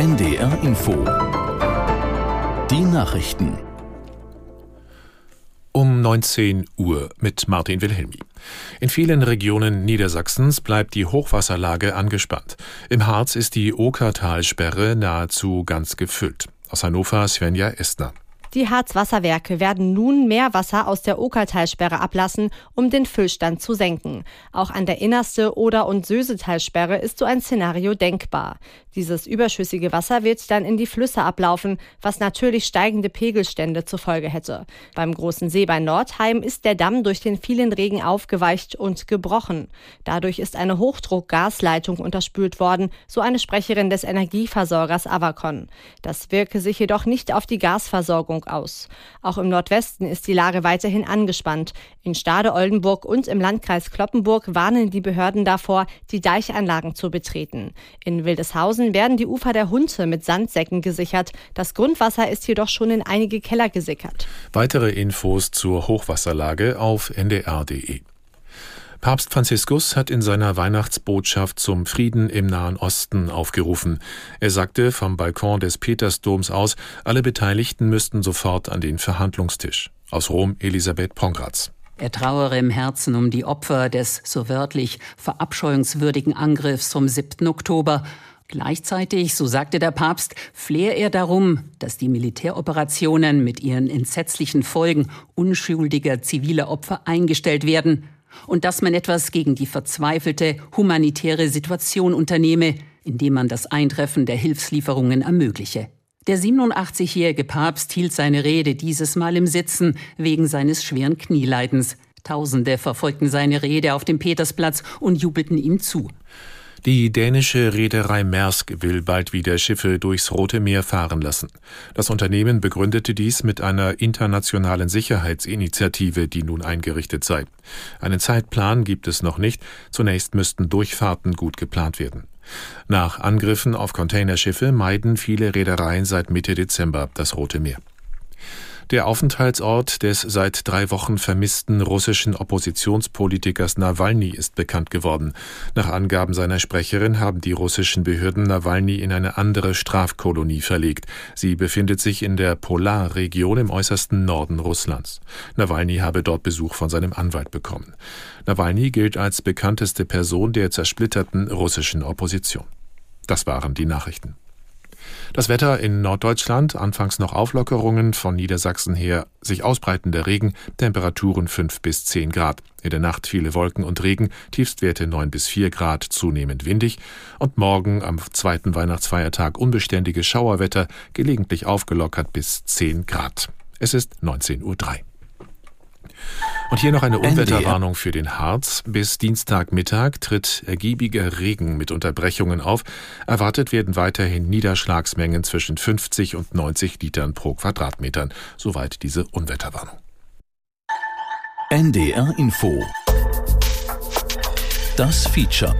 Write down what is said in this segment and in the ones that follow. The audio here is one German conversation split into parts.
NDR Info. Die Nachrichten. Um 19 Uhr mit Martin Wilhelmi. In vielen Regionen Niedersachsens bleibt die Hochwasserlage angespannt. Im Harz ist die Okertalsperre nahezu ganz gefüllt. Aus Hannover Svenja Estner. Die Harzwasserwerke werden nun mehr Wasser aus der Okertalsperre ablassen, um den Füllstand zu senken. Auch an der innerste Oder- und Sösetalsperre ist so ein Szenario denkbar. Dieses überschüssige Wasser wird dann in die Flüsse ablaufen, was natürlich steigende Pegelstände zur Folge hätte. Beim großen See bei Nordheim ist der Damm durch den vielen Regen aufgeweicht und gebrochen. Dadurch ist eine Hochdruckgasleitung unterspült worden, so eine Sprecherin des Energieversorgers Avacon. Das wirke sich jedoch nicht auf die Gasversorgung Spannung aus. Auch im Nordwesten ist die Lage weiterhin angespannt. In Stade-Oldenburg und im Landkreis Kloppenburg warnen die Behörden davor, die Deichanlagen zu betreten. In Wildeshausen werden die Ufer der Hunte mit Sandsäcken gesichert. Das Grundwasser ist jedoch schon in einige Keller gesickert. Weitere Infos zur Hochwasserlage auf ndr.de. Papst Franziskus hat in seiner Weihnachtsbotschaft zum Frieden im Nahen Osten aufgerufen. Er sagte vom Balkon des Petersdoms aus, alle Beteiligten müssten sofort an den Verhandlungstisch. Aus Rom Elisabeth Pongratz. Er trauere im Herzen um die Opfer des so wörtlich verabscheuungswürdigen Angriffs vom 7. Oktober. Gleichzeitig, so sagte der Papst, flehe er darum, dass die Militäroperationen mit ihren entsetzlichen Folgen unschuldiger ziviler Opfer eingestellt werden und dass man etwas gegen die verzweifelte humanitäre Situation unternehme, indem man das Eintreffen der Hilfslieferungen ermögliche. Der 87-jährige Papst hielt seine Rede dieses Mal im Sitzen wegen seines schweren Knieleidens. Tausende verfolgten seine Rede auf dem Petersplatz und jubelten ihm zu. Die dänische Reederei Maersk will bald wieder Schiffe durchs Rote Meer fahren lassen. Das Unternehmen begründete dies mit einer internationalen Sicherheitsinitiative, die nun eingerichtet sei. Einen Zeitplan gibt es noch nicht. Zunächst müssten Durchfahrten gut geplant werden. Nach Angriffen auf Containerschiffe meiden viele Reedereien seit Mitte Dezember das Rote Meer. Der Aufenthaltsort des seit drei Wochen vermissten russischen Oppositionspolitikers Nawalny ist bekannt geworden. Nach Angaben seiner Sprecherin haben die russischen Behörden Nawalny in eine andere Strafkolonie verlegt. Sie befindet sich in der Polarregion im äußersten Norden Russlands. Nawalny habe dort Besuch von seinem Anwalt bekommen. Nawalny gilt als bekannteste Person der zersplitterten russischen Opposition. Das waren die Nachrichten. Das Wetter in Norddeutschland, anfangs noch Auflockerungen, von Niedersachsen her sich ausbreitender Regen, Temperaturen 5 bis 10 Grad. In der Nacht viele Wolken und Regen, Tiefstwerte 9 bis 4 Grad, zunehmend windig. Und morgen am zweiten Weihnachtsfeiertag unbeständiges Schauerwetter, gelegentlich aufgelockert bis 10 Grad. Es ist 19.03 Uhr. Und hier noch eine Unwetterwarnung für den Harz. Bis Dienstagmittag tritt ergiebiger Regen mit Unterbrechungen auf. Erwartet werden weiterhin Niederschlagsmengen zwischen 50 und 90 Litern pro Quadratmetern. Soweit diese Unwetterwarnung. NDR Info. Das Feature.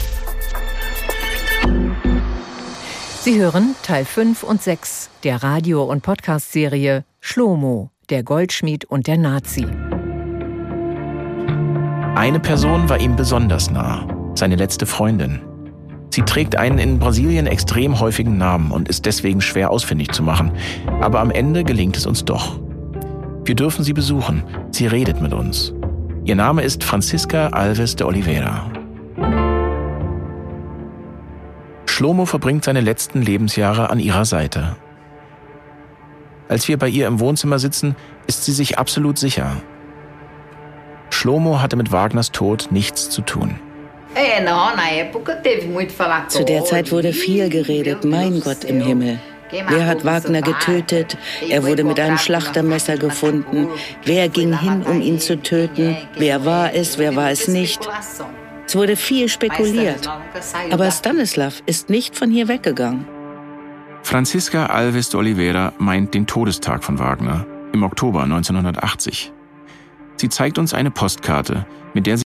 Sie hören Teil 5 und 6 der Radio- und Podcast-Serie Schlomo, der Goldschmied und der Nazi. Eine Person war ihm besonders nah, seine letzte Freundin. Sie trägt einen in Brasilien extrem häufigen Namen und ist deswegen schwer ausfindig zu machen. Aber am Ende gelingt es uns doch. Wir dürfen sie besuchen. Sie redet mit uns. Ihr Name ist Francisca Alves de Oliveira. Schlomo verbringt seine letzten Lebensjahre an ihrer Seite. Als wir bei ihr im Wohnzimmer sitzen, ist sie sich absolut sicher. Schlomo hatte mit Wagners Tod nichts zu tun. Zu der Zeit wurde viel geredet, mein Gott im Himmel. Wer hat Wagner getötet? Er wurde mit einem Schlachtermesser gefunden. Wer ging hin, um ihn zu töten? Wer war es? Wer war es nicht? Es wurde viel spekuliert. Aber Stanislav ist nicht von hier weggegangen. Franziska Alves de Oliveira meint den Todestag von Wagner im Oktober 1980. Sie zeigt uns eine Postkarte, mit der sie